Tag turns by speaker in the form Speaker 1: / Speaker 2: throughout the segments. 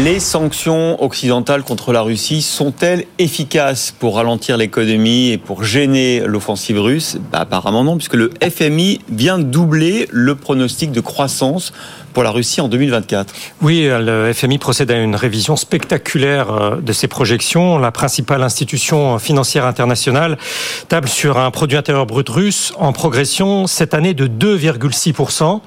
Speaker 1: Les sanctions occidentales contre la Russie sont-elles efficaces pour ralentir l'économie et pour gêner l'offensive russe? Bah, Apparemment non, puisque le FMI vient doubler le pronostic de croissance pour la Russie en 2024.
Speaker 2: Oui, le FMI procède à une révision spectaculaire euh, de ses projections. La principale institution financière internationale table sur un produit intérieur brut russe en progression cette année de 2,6%.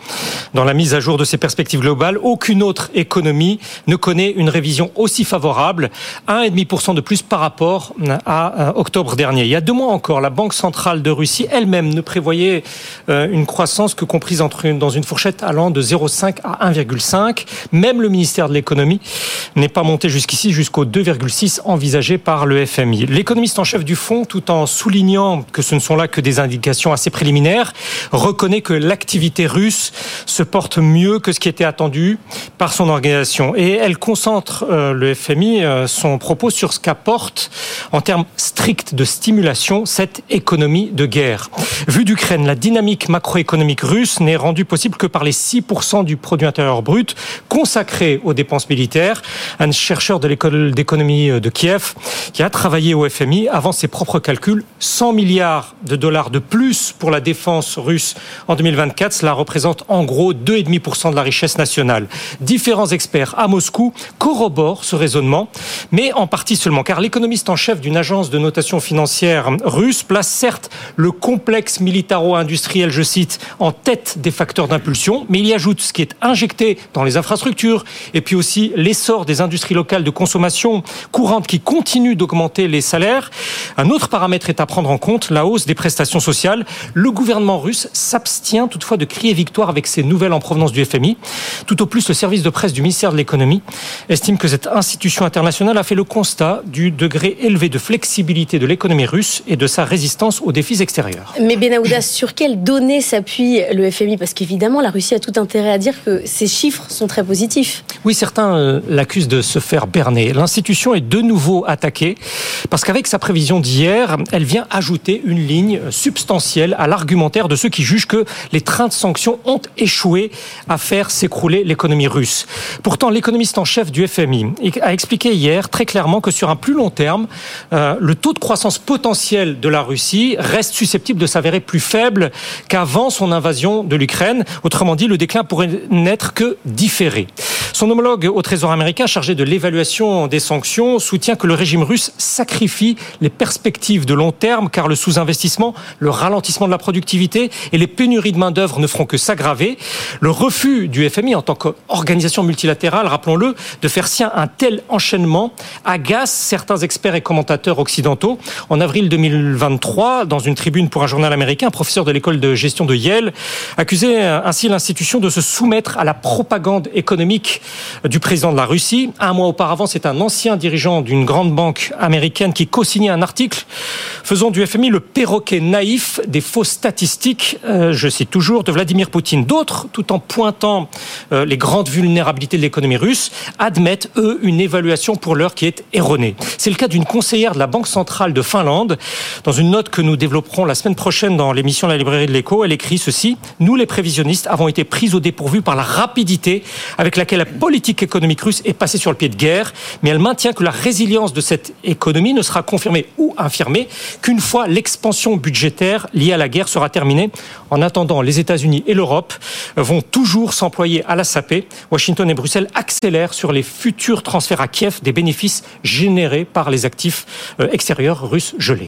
Speaker 2: Dans la mise à jour de ses perspectives globales, aucune autre économie ne connaît une révision aussi favorable, 1,5% de plus par rapport à euh, octobre dernier. Il y a deux mois encore, la Banque centrale de Russie elle-même ne prévoyait euh, une croissance que comprise dans une fourchette allant de 0,5 à 1,5. Même le ministère de l'économie n'est pas monté jusqu'ici, jusqu'au 2,6 envisagé par le FMI. L'économiste en chef du fonds, tout en soulignant que ce ne sont là que des indications assez préliminaires, reconnaît que l'activité russe se porte mieux que ce qui était attendu par son organisation. Et elle concentre, euh, le FMI, euh, son propos sur ce qu'apporte, en termes stricts de stimulation, cette économie de guerre. Vu d'Ukraine, la dynamique macroéconomique russe n'est rendue possible que par les 6% du produit intérieur brut consacré aux dépenses militaires. Un chercheur de l'école d'économie de Kiev qui a travaillé au FMI avant ses propres calculs, 100 milliards de dollars de plus pour la défense russe en 2024, cela représente en gros 2,5% de la richesse nationale. Différents experts à Moscou corroborent ce raisonnement, mais en partie seulement, car l'économiste en chef d'une agence de notation financière russe place certes le complexe militaro-industriel, je cite, en tête des facteurs d'impulsion, mais il y ajoute ce qui est injecté dans les infrastructures, et puis aussi l'essor des industries locales de consommation courante qui continuent d'augmenter les salaires. Un autre paramètre est à prendre en compte, la hausse des prestations sociales. Le gouvernement russe s'abstient toutefois de crier victoire avec ces nouvelles en provenance du FMI. Tout au plus, le service de presse du ministère de l'économie estime que cette institution internationale a fait le constat du degré élevé de flexibilité de l'économie russe et de sa résistance aux défis extérieurs.
Speaker 3: Mais Benahouda, sur quelles données s'appuie le FMI Parce qu'évidemment, la Russie a tout intérêt à dire que ces chiffres sont très positifs.
Speaker 2: Oui, certains euh, l'accusent de se faire berner. L'institution est de nouveau attaquée parce qu'avec sa prévision d'hier, elle vient ajouter une ligne substantielle à l'argumentaire de ceux qui jugent que les trains de sanctions ont échoué à faire s'écrouler l'économie russe. Pourtant, l'économiste en chef du FMI a expliqué hier très clairement que sur un plus long terme, euh, le taux de croissance potentiel de la Russie reste susceptible de s'avérer plus faible qu'avant son invasion de l'Ukraine. Autrement dit, le déclin pourrait n'être que différé. Son homologue au Trésor américain chargé de l'évaluation des sanctions soutient que le régime russe sacrifie les perspectives de long terme car le sous-investissement, le ralentissement de la productivité et les pénuries de main-d'œuvre ne feront que s'aggraver. Le refus du FMI en tant qu'organisation multilatérale, rappelons-le, de faire sien un tel enchaînement agace certains experts et commentateurs occidentaux. En avril 2023, dans une tribune pour un journal américain, un professeur de l'école de gestion de Yale accusait ainsi l'institution de se soumettre à la propagande économique du président de la Russie. Un mois auparavant, c'est un ancien dirigeant d'une grande banque américaine qui co-signait un article faisant du FMI le perroquet naïf des fausses statistiques, euh, je cite toujours, de Vladimir Poutine. D'autres, tout en pointant euh, les grandes vulnérabilités de l'économie russe, admettent, eux, une évaluation pour l'heure qui est erronée. C'est le cas d'une conseillère de la Banque centrale de Finlande. Dans une note que nous développerons la semaine prochaine dans l'émission La librairie de l'écho, elle écrit ceci. Nous, les prévisionnistes, avons été pris au dépourvu par la rapidité avec laquelle la politique économique russe est passée sur le pied de guerre, mais elle maintient que la résilience de cette économie ne sera confirmée ou infirmée qu'une fois l'expansion budgétaire liée à la guerre sera terminée. En attendant, les États-Unis et l'Europe vont toujours s'employer à la saper. Washington et Bruxelles accélèrent sur les futurs transferts à Kiev des bénéfices générés par les actifs euh, extérieurs russes gelés.